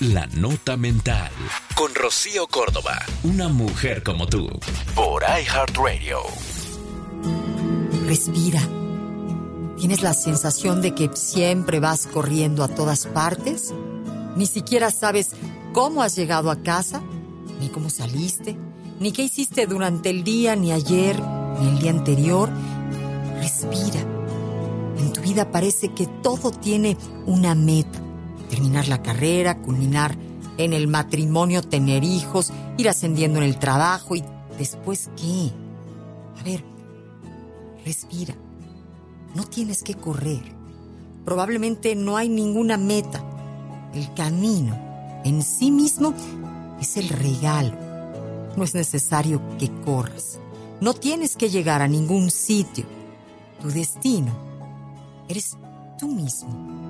La Nota Mental. Con Rocío Córdoba. Una mujer como tú. Por iHeartRadio. Respira. ¿Tienes la sensación de que siempre vas corriendo a todas partes? Ni siquiera sabes cómo has llegado a casa, ni cómo saliste, ni qué hiciste durante el día, ni ayer, ni el día anterior. Respira. En tu vida parece que todo tiene una meta terminar la carrera, culminar en el matrimonio, tener hijos, ir ascendiendo en el trabajo y después qué. A ver, respira. No tienes que correr. Probablemente no hay ninguna meta. El camino en sí mismo es el regalo. No es necesario que corras. No tienes que llegar a ningún sitio. Tu destino eres tú mismo.